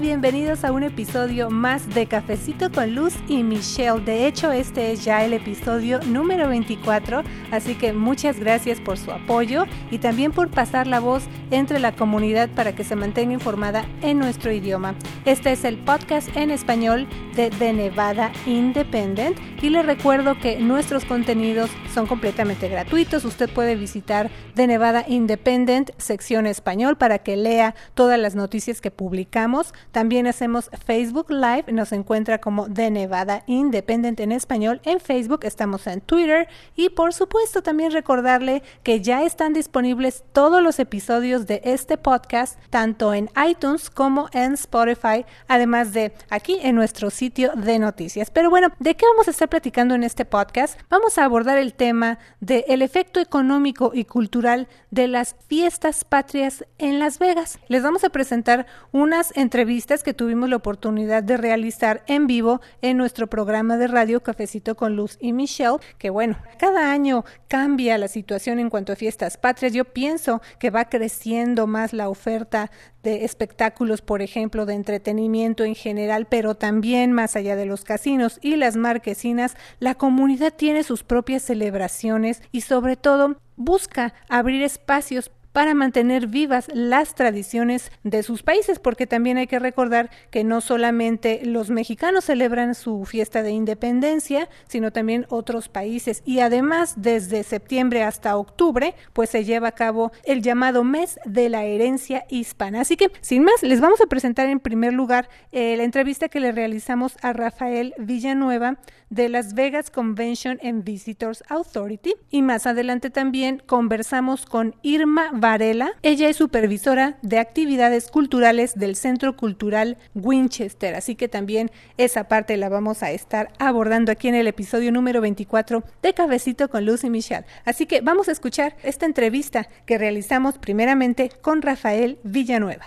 Bienvenidos a un episodio más de Cafecito con Luz y Michelle. De hecho, este es ya el episodio número 24, así que muchas gracias por su apoyo y también por pasar la voz entre la comunidad para que se mantenga informada en nuestro idioma. Este es el podcast en español de The Nevada Independent y le recuerdo que nuestros contenidos son completamente gratuitos. Usted puede visitar The Nevada Independent sección español para que lea todas las noticias que publicamos. También hacemos Facebook Live, nos encuentra como The Nevada Independent en español en Facebook, estamos en Twitter y por supuesto también recordarle que ya están disponibles todos los episodios de este podcast tanto en iTunes como en Spotify, además de aquí en nuestro sitio de noticias. Pero bueno, ¿de qué vamos a estar platicando en este podcast? Vamos a abordar el tema del el efecto económico y cultural de las fiestas patrias en Las Vegas. Les vamos a presentar unas entrevistas que tuvimos la oportunidad de realizar en vivo en nuestro programa de radio Cafecito con Luz y Michelle, que bueno, cada año cambia la situación en cuanto a fiestas patrias. Yo pienso que va creciendo más la oferta de espectáculos, por ejemplo, de entretenimiento en general, pero también más allá de los casinos y las marquesinas, la comunidad tiene sus propias celebraciones y sobre todo busca abrir espacios para mantener vivas las tradiciones de sus países, porque también hay que recordar que no solamente los mexicanos celebran su fiesta de independencia, sino también otros países. Y además, desde septiembre hasta octubre, pues se lleva a cabo el llamado mes de la herencia hispana. Así que, sin más, les vamos a presentar en primer lugar eh, la entrevista que le realizamos a Rafael Villanueva de Las Vegas Convention and Visitors Authority. Y más adelante también conversamos con Irma Varela. Ella es supervisora de actividades culturales del Centro Cultural Winchester, así que también esa parte la vamos a estar abordando aquí en el episodio número 24 de Cabecito con Lucy Michelle. Así que vamos a escuchar esta entrevista que realizamos primeramente con Rafael Villanueva.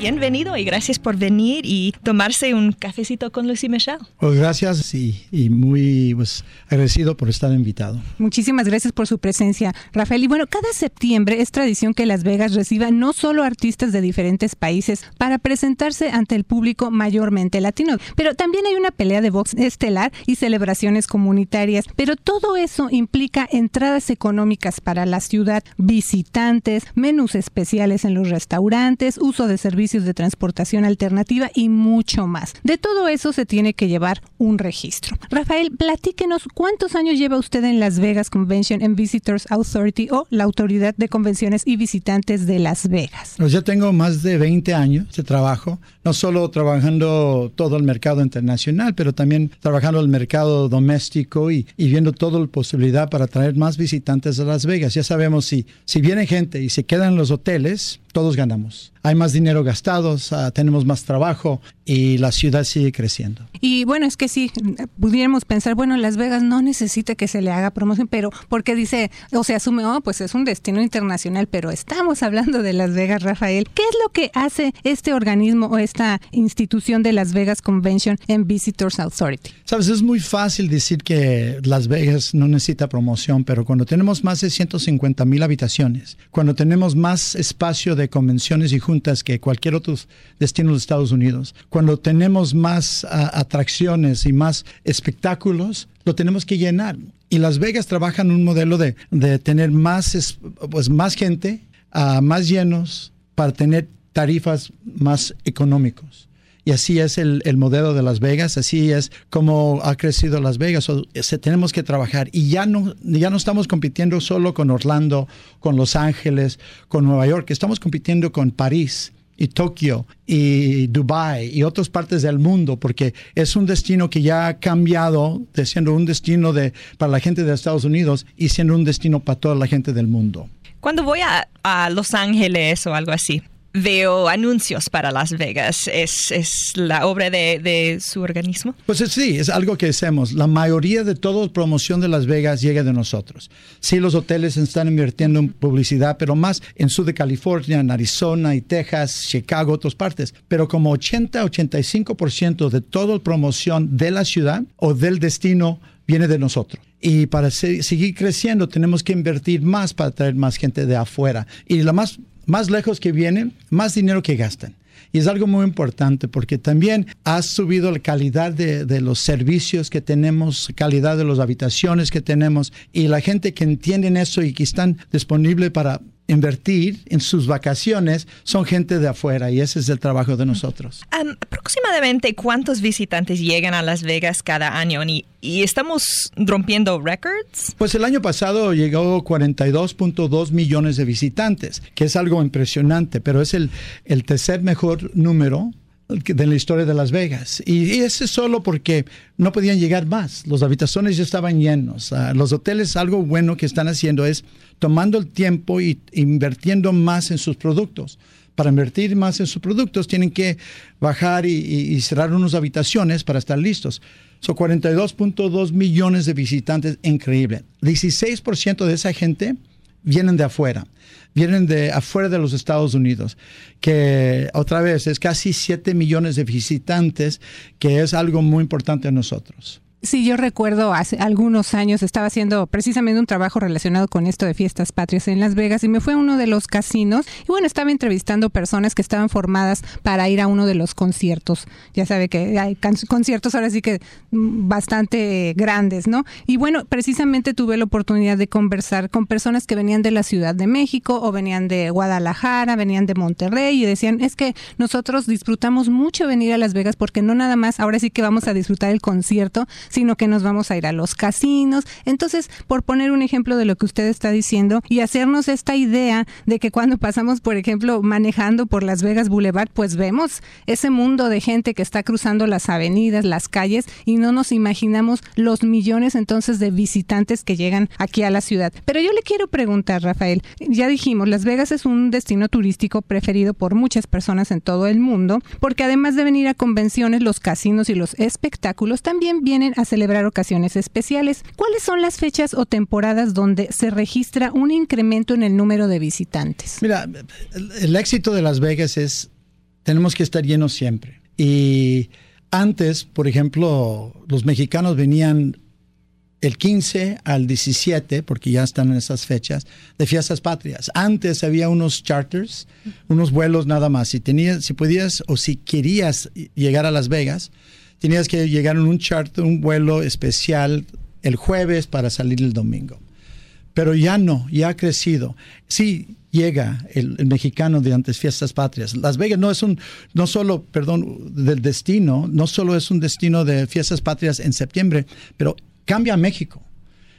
Bienvenido y gracias por venir y tomarse un cafecito con Lucy Michelle. Pues gracias y, y muy pues, agradecido por estar invitado. Muchísimas gracias por su presencia, Rafael. Y bueno, cada septiembre es tradición que Las Vegas reciba no solo artistas de diferentes países para presentarse ante el público mayormente latino, pero también hay una pelea de box estelar y celebraciones comunitarias. Pero todo eso implica entradas económicas para la ciudad, visitantes, menús especiales en los restaurantes, uso de servicios de transportación alternativa y mucho más. De todo eso se tiene que llevar un registro. Rafael, platíquenos cuántos años lleva usted en Las Vegas Convention and Visitors Authority o la Autoridad de Convenciones y Visitantes de Las Vegas. Pues ya tengo más de 20 años de trabajo, no solo trabajando todo el mercado internacional, pero también trabajando el mercado doméstico y, y viendo toda la posibilidad para traer más visitantes a Las Vegas. Ya sabemos si, si viene gente y se quedan en los hoteles, todos ganamos. Hay más dinero gastados, uh, tenemos más trabajo y la ciudad sigue creciendo. Y bueno, es que sí, pudiéramos pensar, bueno, Las Vegas no necesita que se le haga promoción, pero porque dice, o se asume, oh, pues es un destino internacional, pero estamos hablando de Las Vegas, Rafael. ¿Qué es lo que hace este organismo o esta institución de Las Vegas Convention and Visitors Authority? Sabes, es muy fácil decir que Las Vegas no necesita promoción, pero cuando tenemos más de 150 mil habitaciones, cuando tenemos más espacio de convenciones y juntas que cualquier otro destino de Estados Unidos, cuando tenemos más uh, atracciones y más espectáculos, lo tenemos que llenar. Y Las Vegas trabaja en un modelo de, de tener más, pues, más gente, uh, más llenos, para tener tarifas más económicos. Y así es el, el, modelo de Las Vegas, así es como ha crecido Las Vegas. O, tenemos que trabajar y ya no, ya no estamos compitiendo solo con Orlando, con Los Ángeles, con Nueva York, estamos compitiendo con París y Tokio y Dubai y otras partes del mundo, porque es un destino que ya ha cambiado de siendo un destino de, para la gente de Estados Unidos y siendo un destino para toda la gente del mundo. Cuando voy a, a Los Ángeles o algo así, veo anuncios para Las Vegas. ¿Es, es la obra de, de, su organismo? Pues sí, es algo que hacemos. La mayoría de toda promoción de Las Vegas llega de nosotros. Sí, los hoteles están invirtiendo en publicidad, pero más en sur de California, en Arizona y Texas, Chicago, otras partes. Pero como 80-85% de toda promoción de la ciudad o del destino viene de nosotros. Y para seguir creciendo tenemos que invertir más para traer más gente de afuera. Y lo más, más lejos que vienen, más dinero que gastan. Y es algo muy importante porque también ha subido la calidad de, de, los servicios que tenemos, calidad de las habitaciones que tenemos y la gente que entienden eso y que están disponibles para invertir en sus vacaciones son gente de afuera y ese es el trabajo de nosotros. aproximadamente cuántos visitantes llegan a Las Vegas cada año y, y estamos rompiendo récords? Pues el año pasado llegó 42.2 millones de visitantes, que es algo impresionante, pero es el, el tercer mejor número de la historia de Las Vegas. Y ese solo porque no podían llegar más. Los habitaciones ya estaban llenos. Ah, los hoteles, algo bueno que están haciendo es tomando el tiempo y invirtiendo más en sus productos. Para invertir más en sus productos tienen que bajar y, cerrar unas habitaciones para estar listos. Son 42.2 millones de visitantes, increíble. 16% de esa gente vienen de afuera, vienen de afuera de los Estados Unidos, que otra vez es casi 7 millones de visitantes, que es algo muy importante a nosotros. Sí, yo recuerdo hace algunos años estaba haciendo precisamente un trabajo relacionado con esto de fiestas patrias en Las Vegas y me fue a uno de los casinos y bueno, estaba entrevistando personas que estaban formadas para ir a uno de los conciertos. Ya sabe que hay conciertos ahora sí que bastante grandes, ¿no? Y bueno, precisamente tuve la oportunidad de conversar con personas que venían de la Ciudad de México o venían de Guadalajara, venían de Monterrey y decían, es que nosotros disfrutamos mucho venir a Las Vegas porque no nada más, ahora sí que vamos a disfrutar el concierto, sino que nos vamos a ir a los casinos. Entonces, por poner un ejemplo de lo que usted está diciendo y hacernos esta idea de que cuando pasamos, por ejemplo, manejando por Las Vegas Boulevard, pues vemos ese mundo de gente que está cruzando las avenidas, las calles y no nos imaginamos los millones entonces de visitantes que llegan aquí a la ciudad. Pero yo le quiero preguntar, Rafael, ya dijimos, Las Vegas es un destino turístico preferido por muchas personas en todo el mundo, porque además de venir a convenciones, los casinos y los espectáculos también vienen a celebrar ocasiones especiales. ¿Cuáles son las fechas o temporadas donde se registra un incremento en el número de visitantes? Mira, el, éxito de Las Vegas es, tenemos que estar llenos siempre. Y antes, por ejemplo, los mexicanos venían el 15 al 17, porque ya están en esas fechas, de fiestas patrias. Antes había unos charters, unos vuelos nada más. Si tenías, si podías o si querías llegar a Las Vegas, tenías que llegar en un charter, un vuelo especial el jueves para salir el domingo. Pero ya no, ya ha crecido. Sí llega el, mexicano de antes fiestas patrias. Las Vegas no es un, no solo, perdón, del destino, no solo es un destino de fiestas patrias en septiembre, pero cambia México.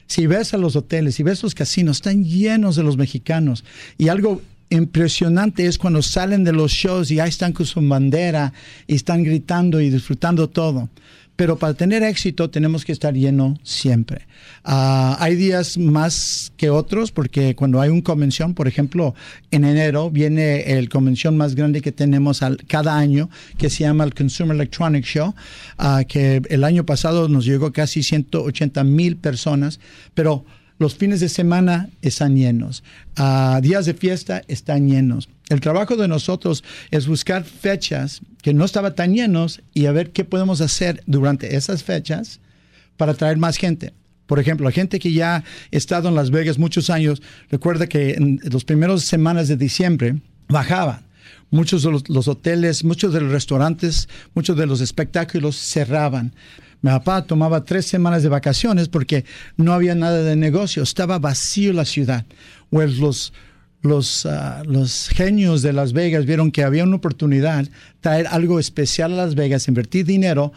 Si ves a los hoteles, si ves los casinos, están llenos de los mexicanos. Y algo impresionante es cuando salen de los shows y ahí están con su bandera y están gritando y disfrutando todo. Pero para tener éxito tenemos que estar lleno siempre. Ah, hay días más que otros porque cuando hay una convención, por ejemplo, en enero viene el convención más grande que tenemos al, cada año que se llama el Consumer Electronics Show, uh, que el año pasado nos llegó casi 180 mil personas, pero los fines de semana están llenos. A días de fiesta están llenos. El trabajo de nosotros es buscar fechas que no estaban tan llenos y a ver qué podemos hacer durante esas fechas para traer más gente. Por ejemplo, la gente que ya ha estado en Las Vegas muchos años, recuerda que en las primeras semanas de diciembre bajaban. Muchos de los hoteles, muchos de los restaurantes, muchos de los espectáculos cerraban. Mi papá tomaba tres semanas de vacaciones porque no había nada de negocio, estaba vacío la ciudad. Pues los, los, ah, los genios de Las Vegas vieron que había una oportunidad traer algo especial a Las Vegas, invertir dinero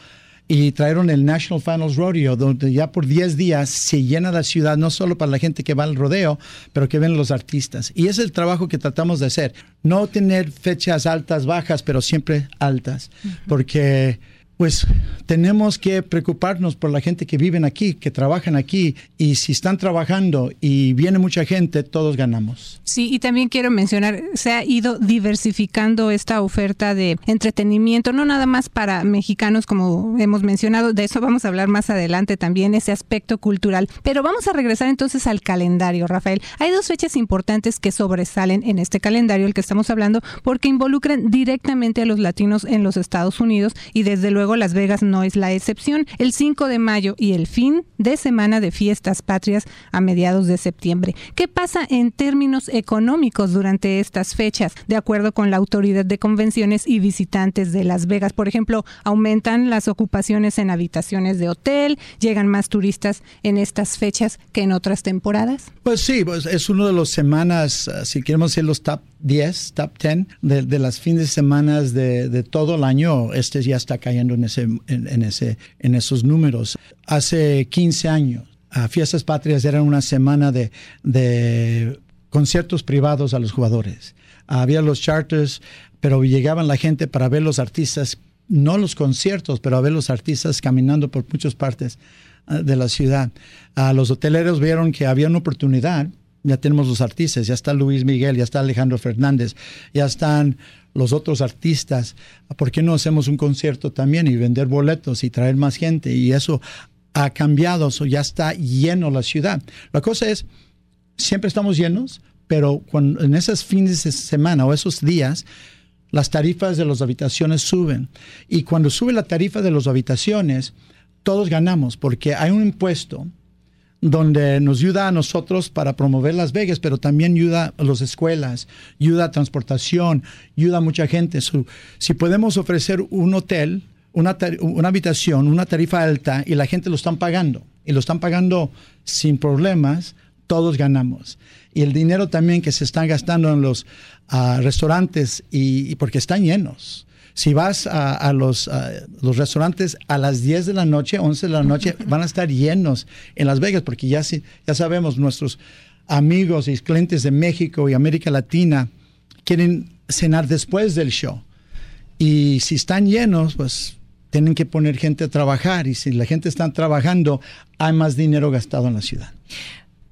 y trajeron el National Finals Rodeo, donde ya por 10 días se llena la ciudad, no solo para la gente que va al rodeo, pero que ven los artistas. Y es el trabajo que tratamos de hacer. No tener fechas altas, bajas, pero siempre altas, porque pues tenemos que preocuparnos por la gente que viven aquí, que trabajan aquí, y si están trabajando y viene mucha gente, todos ganamos. Sí, y también quiero mencionar, se ha ido diversificando esta oferta de entretenimiento, no nada más para mexicanos, como hemos mencionado, de eso vamos a hablar más adelante también, ese aspecto cultural. Pero vamos a regresar entonces al calendario, Rafael. Hay dos fechas importantes que sobresalen en este calendario, el que estamos hablando, porque involucran directamente a los latinos en los Estados Unidos y desde luego luego Las Vegas no es la excepción. El 5 de mayo y el fin de semana de fiestas patrias a mediados de septiembre. ¿Qué pasa en términos económicos durante estas fechas? De acuerdo con la Autoridad de Convenciones y Visitantes de Las Vegas, por ejemplo, aumentan las ocupaciones en habitaciones de hotel, llegan más turistas en estas fechas que en otras temporadas. Pues sí, pues es uno de los semanas, uh, si queremos decir los top 10, top 10 de, de las fines de semana de, de, todo el año, este ya está cayendo en, ese, en, esos números. Hace 15 años, uh, Fiestas Patrias era una semana de, conciertos privados a los jugadores. Había los charters, pero llegaban la gente para ver los artistas, no los conciertos, pero a ver los artistas caminando por muchas partes uh, de la ciudad. los hoteleros vieron que había una oportunidad ya tenemos los artistas, ya está Luis Miguel, ya está Alejandro Fernández, ya están los otros artistas. ¿Por qué no hacemos un concierto también y vender boletos y traer más gente? Y eso ha cambiado, eso ya está lleno la ciudad. La cosa es, siempre estamos llenos, pero cuando, en esos fines de semana o esos días, las tarifas de las habitaciones suben. Y cuando sube la tarifa de las habitaciones, todos ganamos porque hay un impuesto donde nos ayuda a nosotros para promover Las Vegas, pero también ayuda a las escuelas, ayuda a transportación, ayuda a mucha gente. So, si podemos ofrecer un hotel, una, una habitación, una tarifa alta y la gente lo están pagando, y lo están pagando sin problemas, todos ganamos. Y el dinero también que se están gastando en los uh, restaurantes y, y porque están llenos. Si vas a, a los, a los, restaurantes a las 10 de la noche, 11 de la noche, van a estar llenos en Las Vegas, porque ya, ya sabemos, nuestros amigos y clientes de México y América Latina quieren cenar después del show. Y si están llenos, pues tienen que poner gente a trabajar. Y si la gente está trabajando, hay más dinero gastado en la ciudad.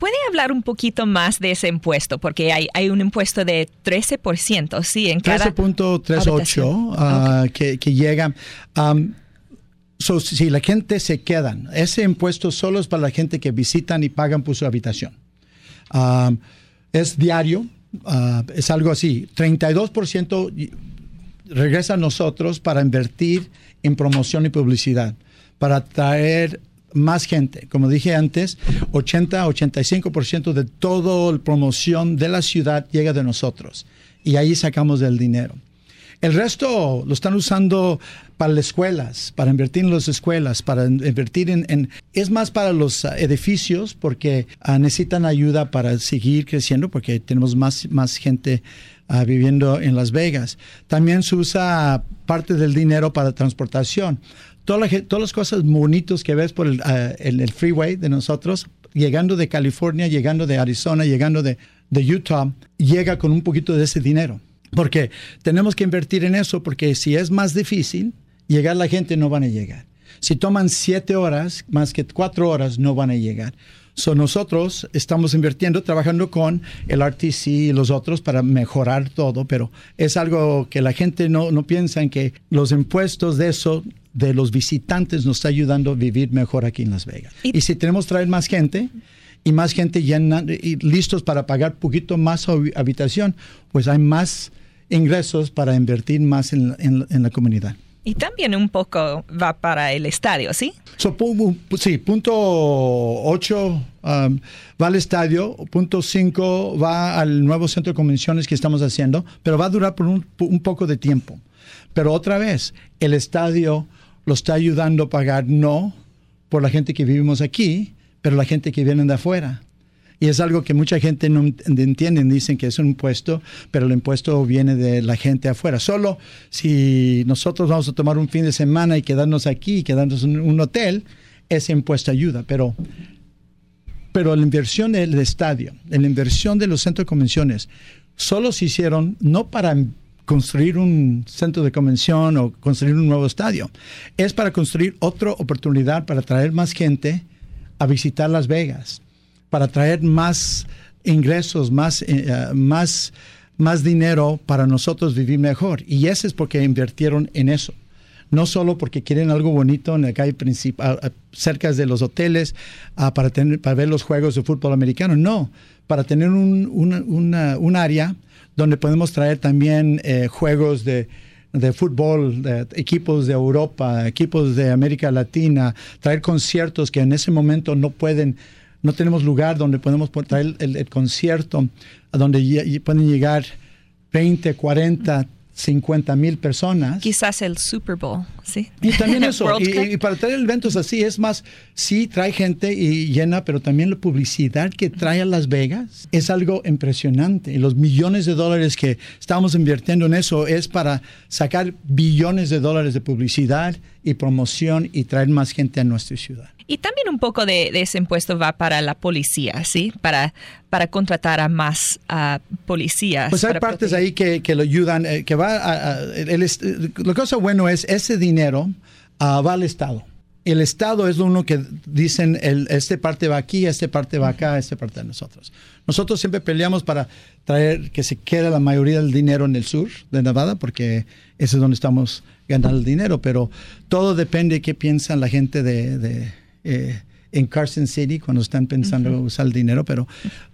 ¿Puede hablar un poquito más de ese impuesto? Porque hay, hay un impuesto de 13%, ¿sí? En 13.38 uh, okay. que, que, llega. Um, so, si la gente se queda, ese impuesto solo es para la gente que visitan y pagan por su habitación. Um, es diario, uh, es algo así. 32% regresa a nosotros para invertir en promoción y publicidad, para traer más gente. Como dije antes, 80-85% de toda la promoción de la ciudad llega de nosotros y ahí sacamos el dinero. El resto lo están usando para las escuelas, para invertir en las escuelas, para invertir en... es más para los uh, edificios porque uh, necesitan ayuda para seguir creciendo porque tenemos más, más gente uh, viviendo en Las Vegas. También se usa parte del dinero para transportación todas las, cosas bonitas que ves por el, uh, el, freeway de nosotros, llegando de California, llegando de Arizona, llegando de, de Utah, llega con un poquito de ese dinero. Porque tenemos que invertir en eso, porque si es más difícil, llegar la gente no van a llegar. Si toman siete horas, más que cuatro horas, no van a llegar. So, nosotros estamos invirtiendo, trabajando con el RTC y los otros para mejorar todo, pero es algo que la gente no, no piensa en que los impuestos de eso de los visitantes nos está ayudando a vivir mejor aquí en Las Vegas. Y, y si tenemos traer más gente y más gente llena y listos para pagar poquito más habitación, pues hay más ingresos para invertir más en, en, en la comunidad. Y también un poco va para el estadio, ¿sí? So, sí, punto 8 um, va al estadio, punto 5 va al nuevo centro de convenciones que estamos haciendo, pero va a durar por un, un poco de tiempo. Pero otra vez, el estadio lo está ayudando a pagar no por la gente que vivimos aquí, pero la gente que viene de afuera. Y es algo que mucha gente no entiende, dicen que es un impuesto, pero el impuesto viene de la gente afuera. Solo si nosotros vamos a tomar un fin de semana y quedarnos aquí, quedarnos en un hotel, ese impuesto ayuda. Pero, pero la inversión del estadio, la inversión de los centros de convenciones, solo se hicieron no para construir un centro de convención o construir un nuevo estadio. Es para construir otra oportunidad para traer más gente a visitar Las Vegas, para traer más ingresos, más, eh, uh, más, más dinero para nosotros vivir mejor. Y ese es porque invirtieron en eso. No solo porque quieren algo bonito en la calle principal, cerca de los hoteles, uh, para, tener, para ver los juegos de fútbol americano. No, para tener un, una, un área donde podemos traer también eh, juegos de, de fútbol, equipos de Europa, equipos de América Latina, traer conciertos que en ese momento no pueden, no tenemos lugar donde podemos traer el, el concierto, a donde pueden llegar 20, 40, 50 mil personas. Quizás el Super Bowl, ¿sí? Y también eso, y, para traer eventos así, es más, sí trae gente y llena, pero también la publicidad que trae a Las Vegas es algo impresionante. Y los millones de dólares que estamos invirtiendo en eso es para sacar billones de dólares de publicidad y promoción y traer más gente a nuestra ciudad. Y también un poco de, ese impuesto va para la policía, ¿sí? Para, para contratar a más policías. Pues hay partes ahí que, lo ayudan, eh, que va a, el, lo cosa bueno es ese dinero ah, va al Estado. El Estado es lo uno que dicen, el, este parte va aquí, este parte va acá, este parte de nosotros. Nosotros siempre peleamos para traer que se quede la mayoría del dinero en el sur de Nevada, porque ese es donde estamos ganando el dinero, pero todo depende de qué piensan la gente de eh, en Carson City cuando están pensando usar el dinero, pero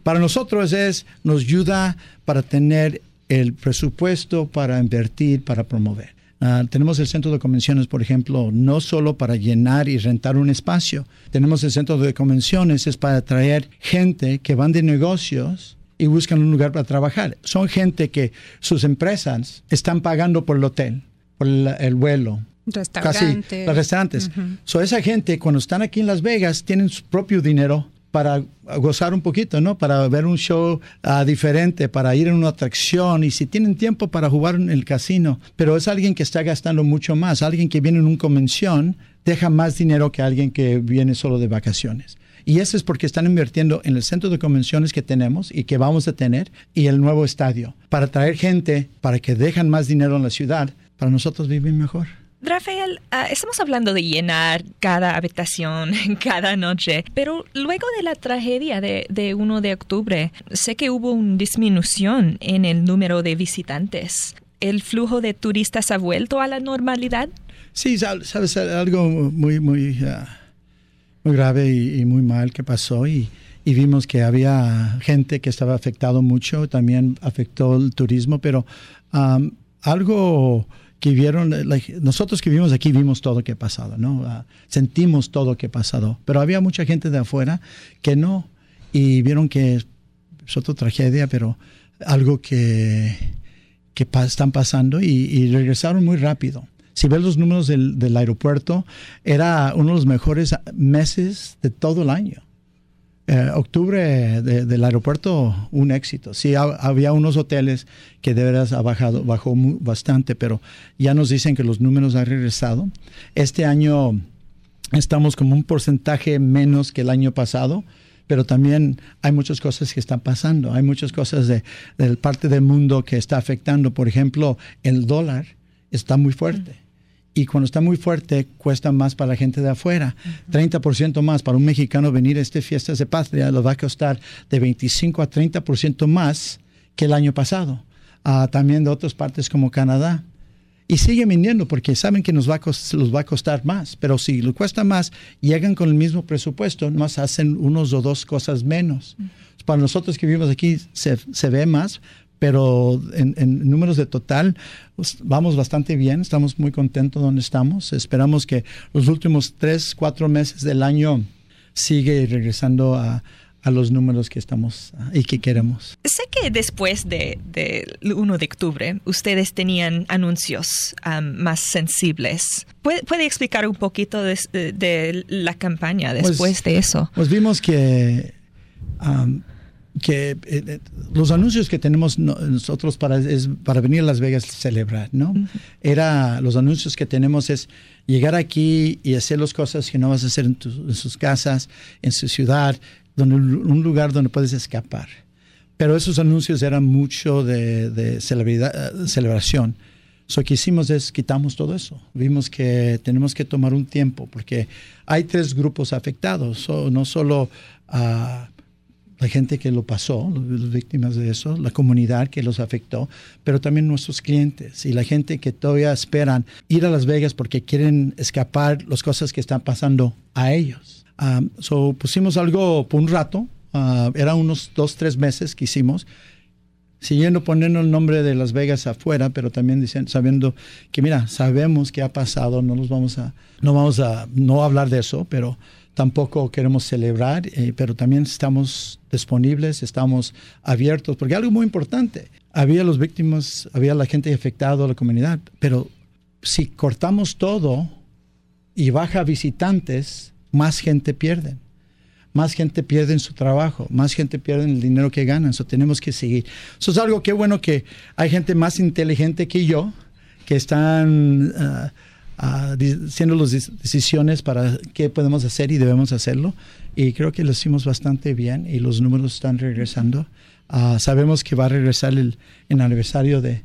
para nosotros es, nos ayuda para tener el presupuesto para invertir, para promover. Ah, tenemos el centro de convenciones, por ejemplo, no solo para llenar y rentar un espacio. Tenemos el centro de convenciones es para traer gente que van de negocios y buscan un lugar para trabajar. Son gente que sus empresas están pagando por el hotel, por el vuelo, Restaurantes. Casi, los restaurantes. So, esa gente, cuando están aquí en Las Vegas, tienen su propio dinero para gozar un poquito, ¿no? Para ver un show ah, diferente, para ir en una atracción y si tienen tiempo para jugar en el casino. Pero es alguien que está gastando mucho más. Alguien que viene en una convención deja más dinero que alguien que viene solo de vacaciones. Y eso es porque están invirtiendo en el centro de convenciones que tenemos y que vamos a tener y el nuevo estadio para traer gente para que dejan más dinero en la ciudad para nosotros vivir mejor. Rafael, ah, estamos hablando de llenar cada habitación cada noche, pero luego de la tragedia de, de 1 de octubre, sé que hubo una disminución en el número de visitantes. ¿El flujo de turistas ha vuelto a la normalidad? Sí, sabes, algo muy, muy, ah, muy grave y, muy mal que pasó y, vimos que había gente que estaba afectado mucho, también afectó el turismo, pero algo que vieron, nosotros que vivimos aquí vimos todo lo que ha pasado, ¿no? Ah, sentimos todo lo que ha pasado, pero había mucha gente de afuera que no, y vieron que es otra tragedia, pero algo que, que están pasando y, regresaron muy rápido. Si ves los números del, del aeropuerto, era uno de los mejores meses de todo el año. Eh, octubre del aeropuerto, un éxito. Sí, había unos hoteles que de veras ha bajado, bajó bastante, pero ya nos dicen que los números han regresado. Este año estamos como un porcentaje menos que el año pasado, pero también hay muchas cosas que están pasando. Hay muchas cosas de, de parte del mundo que está afectando. Por ejemplo, el dólar está muy fuerte y cuando está muy fuerte cuesta más para la gente de afuera. 30% más para un mexicano venir a este fiestas de patria lo va a costar de 25 a 30% más que el año pasado. Ah, también de otras partes como Canadá. Y sigue viniendo porque saben que nos va a los va a costar más. Pero si lo cuesta más, llegan con el mismo presupuesto, más hacen unos o dos cosas menos. Para nosotros que vivimos aquí se, se ve más, pero en, números de total pues, vamos bastante bien, estamos muy contentos donde estamos. Esperamos que los últimos tres, cuatro meses del año sigue regresando a, los números que estamos ah, y que queremos. Sé que después del de 1 de octubre ustedes tenían anuncios más sensibles. ¿Puede, explicar un poquito de, la campaña pues, después de eso? Pues vimos que que eh, eh, los anuncios que tenemos nosotros para, es para venir a Las Vegas a celebrar, ¿no? Era, los anuncios que tenemos es llegar aquí y hacer las cosas que no vas a hacer en, sus casas, en su ciudad, donde, un lugar donde puedes escapar. Pero esos anuncios eran mucho de, de celebración. Lo que hicimos es quitamos todo eso. Vimos que tenemos que tomar un tiempo porque hay tres grupos afectados, no solo a la gente que lo pasó, las víctimas de eso, la comunidad que los afectó, pero también nuestros clientes y la gente que todavía esperan ir a Las Vegas porque quieren escapar las cosas que están pasando a ellos. Um, so pusimos algo por un rato, uh, era unos dos, tres meses que hicimos, siguiendo poniendo el nombre de Las Vegas afuera, pero también diciendo, sabiendo que mira, sabemos qué ha pasado, no nos vamos a, no vamos a no hablar de eso, pero tampoco queremos celebrar, eh, pero también estamos disponibles, estamos abiertos, porque algo muy importante, había los víctimas, había la gente afectada, la comunidad, pero si cortamos todo y baja visitantes, más gente pierde más gente pierde en su trabajo, más gente pierde el dinero que ganan. Eso tenemos que seguir. Eso es algo que bueno que hay gente más inteligente que yo que están ah, ah, haciendo las decisiones para qué podemos hacer y debemos hacerlo. Y creo que lo hicimos bastante bien y los números están regresando. Ah, sabemos que va a regresar el, aniversario de,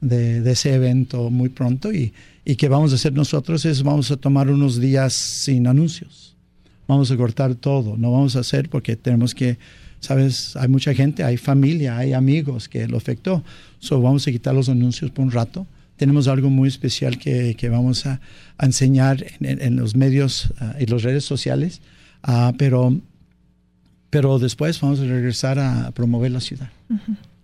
de, ese evento muy pronto y, y que vamos a hacer nosotros es vamos a tomar unos días sin anuncios vamos a cortar todo, no vamos a hacer porque tenemos que, sabes, hay mucha gente, hay familia, hay amigos que lo afectó, so vamos a quitar los anuncios por un rato. Tenemos algo muy especial que, que vamos a, enseñar en, los medios ah, y las redes sociales, uh, pero, pero después vamos a regresar a promover la ciudad.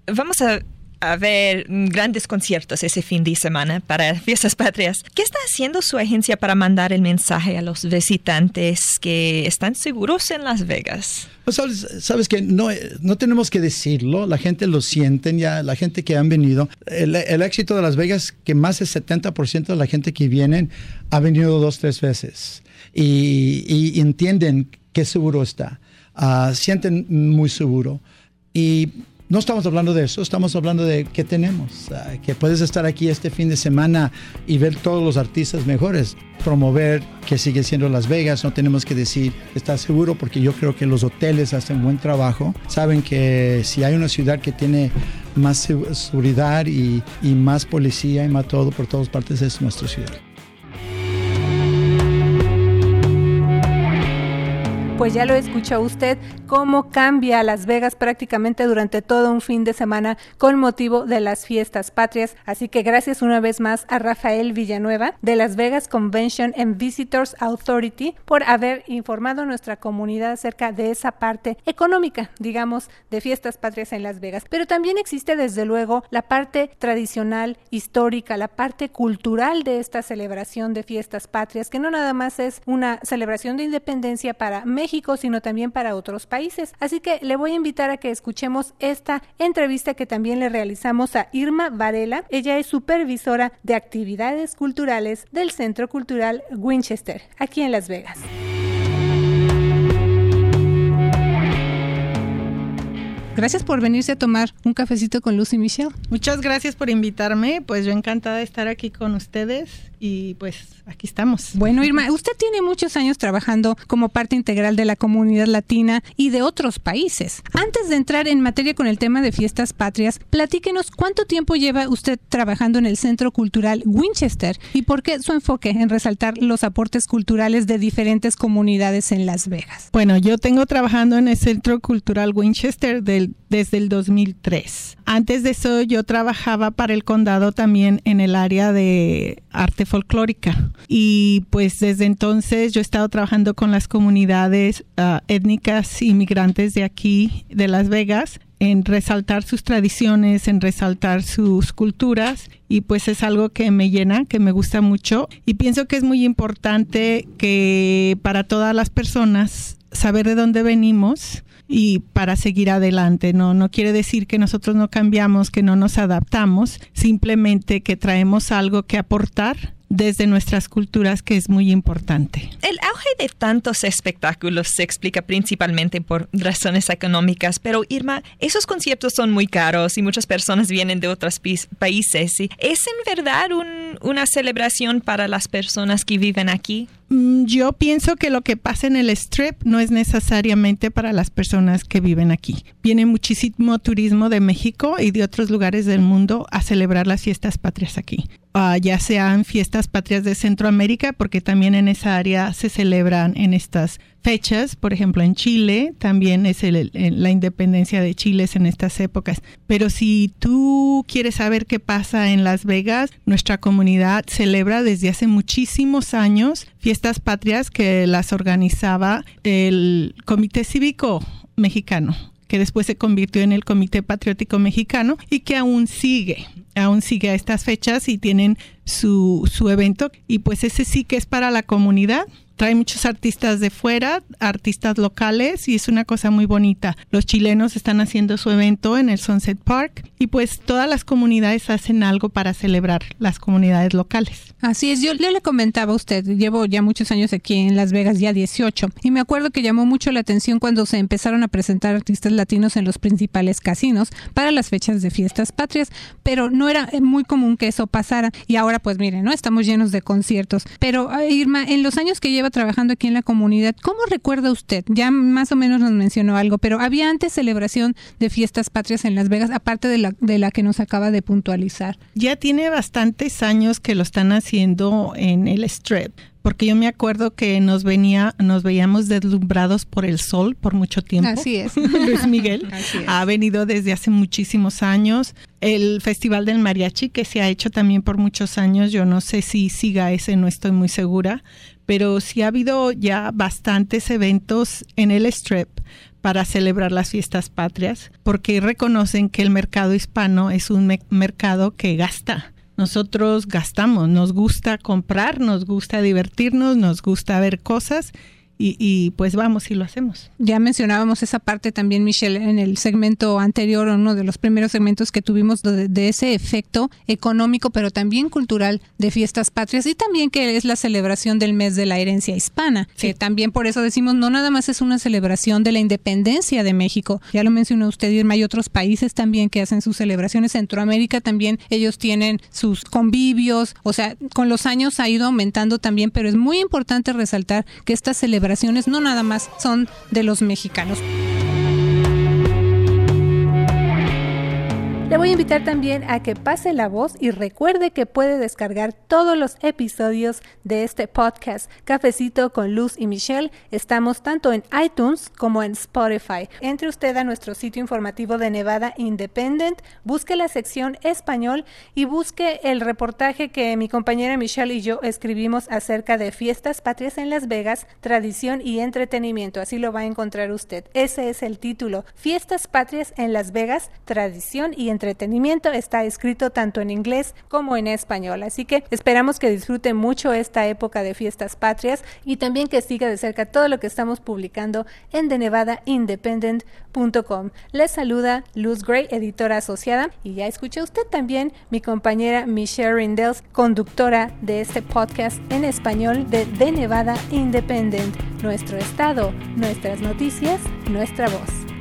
Vamos a a ver grandes conciertos ese fin de semana para Fiestas Patrias. ¿Qué está haciendo su agencia para mandar el mensaje a los visitantes que están seguros en Las Vegas? Pues sabes, que no, no tenemos que decirlo, la gente lo siente, ya la gente que han venido. El, éxito de Las Vegas, que más del 70% de la gente que viene ha venido dos, tres veces y, entienden qué seguro está, uh, sienten muy seguro. Y no estamos hablando de eso, estamos hablando de qué tenemos, que puedes estar aquí este fin de semana y ver todos los artistas mejores, promover que sigue siendo Las Vegas, no tenemos que decir, ¿estás seguro? Porque yo creo que los hoteles hacen buen trabajo, saben que si hay una ciudad que tiene más seguridad y, y más policía y más todo por todas partes es nuestra ciudad. Pues ya lo escuchó usted, cómo cambia Las Vegas prácticamente durante todo un fin de semana con motivo de las fiestas patrias. Así que gracias una vez más a Rafael Villanueva de Las Vegas Convention and Visitors Authority por haber informado a nuestra comunidad acerca de esa parte económica, digamos, de fiestas patrias en Las Vegas. Pero también existe desde luego la parte tradicional, histórica, la parte cultural de esta celebración de fiestas patrias, que no nada más es una celebración de independencia para México, sino también para otros países. Así que le voy a invitar a que escuchemos esta entrevista que también le realizamos a Irma Varela. Ella es supervisora de actividades culturales del Centro Cultural Winchester, aquí en Las Vegas. Gracias por venirse a tomar un cafecito con Lucy Michelle. Muchas gracias por invitarme. Pues yo encantada de estar aquí con ustedes y pues aquí estamos. Bueno, Irma, usted tiene muchos años trabajando como parte integral de la comunidad latina y de otros países. Antes de entrar en materia con el tema de fiestas patrias, platíquenos cuánto tiempo lleva usted trabajando en el Centro Cultural Winchester y por qué su enfoque en resaltar los aportes culturales de diferentes comunidades en Las Vegas. Bueno, yo tengo trabajando en el Centro Cultural Winchester del desde el 2003. Antes de eso yo trabajaba para el condado también en el área de arte folclórica. Y pues desde entonces yo he estado trabajando con las comunidades ah, étnicas inmigrantes de aquí, de Las Vegas, en resaltar sus tradiciones, en resaltar sus culturas. Y pues es algo que me llena, que me gusta mucho. Y pienso que es muy importante que para todas las personas saber de dónde venimos, y para seguir adelante. No, no quiere decir que nosotros no cambiamos, que no nos adaptamos, simplemente que traemos algo que aportar desde nuestras culturas que es muy importante. El auge de tantos espectáculos se explica principalmente por razones económicas, pero Irma, esos conciertos son muy caros y muchas personas vienen de otros países. ¿Es en verdad una celebración para las personas que viven aquí? Mm, yo pienso que lo que pasa en el strip no es necesariamente para las personas que viven aquí. Viene muchísimo turismo de México y de otros lugares del mundo a celebrar las fiestas patrias aquí. Ah, ya sean fiestas patrias de Centroamérica, porque también en esa área se celebran en estas fechas, por ejemplo en Chile, también es la independencia de Chile en estas épocas. Pero si tú quieres saber qué pasa en Las Vegas, nuestra comunidad celebra desde hace muchísimos años fiestas patrias que las organizaba el Comité Cívico Mexicano que después se convirtió en el Comité Patriótico Mexicano y que aún sigue, aún sigue a estas fechas y tienen su, su evento. Y pues ese sí que es para la comunidad trae muchos artistas de fuera, artistas locales y es una cosa muy bonita. Los chilenos están haciendo su evento en el Sunset Park y pues todas las comunidades hacen algo para celebrar las comunidades locales. Así es, yo, le comentaba a usted, llevo ya muchos años aquí en Las Vegas, ya 18, y me acuerdo que llamó mucho la atención cuando se empezaron a presentar artistas latinos en los principales casinos para las fechas de fiestas patrias, pero no era muy común que eso pasara y ahora pues miren, ¿no? Estamos llenos de conciertos. Pero Irma, en los años que lleva trabajando aquí en la comunidad, ¿cómo recuerda usted? Ya más o menos nos mencionó algo, pero ¿había antes celebración de fiestas patrias en Las Vegas, aparte de la, de la que nos acaba de puntualizar? Ya tiene bastantes años que lo están haciendo en el Strip porque yo me acuerdo que nos venía, nos veíamos deslumbrados por el sol por mucho tiempo. Así es. Luis Miguel ha venido desde hace muchísimos años. El Festival del Mariachi, que se ha hecho también por muchos años, yo no sé si siga ese, no estoy muy segura, pero sí ha habido ya bastantes eventos en el Strip para celebrar las fiestas patrias, porque reconocen que el mercado hispano es un mercado que gasta. Nosotros gastamos, nos gusta comprar, nos gusta divertirnos, nos gusta ver cosas y, pues vamos y lo hacemos. Ya mencionábamos esa parte también, Michelle, en el segmento anterior, uno de los primeros segmentos que tuvimos de, ese efecto económico, pero también cultural de fiestas patrias y también que es la celebración del mes de la herencia hispana, que también por eso decimos no nada más es una celebración de la independencia de México, ya lo mencionó usted, Irma, hay otros países también que hacen sus celebraciones, Centroamérica también ellos tienen sus convivios, o sea, con los años ha ido aumentando también, pero es muy importante resaltar que esta celebración no nada más son de los mexicanos. Le voy a invitar también a que pase la voz y recuerde que puede descargar todos los episodios de este podcast Cafecito con Luz y Michelle. Estamos tanto en iTunes como en Spotify. Entre usted a nuestro sitio informativo de Nevada Independent, busque la sección español y busque el reportaje que mi compañera Michelle y yo escribimos acerca de fiestas patrias en Las Vegas, tradición y entretenimiento. Así lo va a encontrar usted. Ese es el título. Fiestas patrias en Las Vegas, tradición y entretenimiento entretenimiento. Está escrito tanto en inglés como en español. Así que esperamos que disfrute mucho esta época de fiestas patrias y también que siga de cerca todo lo que estamos publicando en TheNevadaIndependent.com. Les saluda Luz Gray, editora asociada, y ya escuché usted también mi compañera Michelle Rindels, conductora de este podcast en español de The Nevada Independent. Nuestro estado, nuestras noticias, nuestra voz.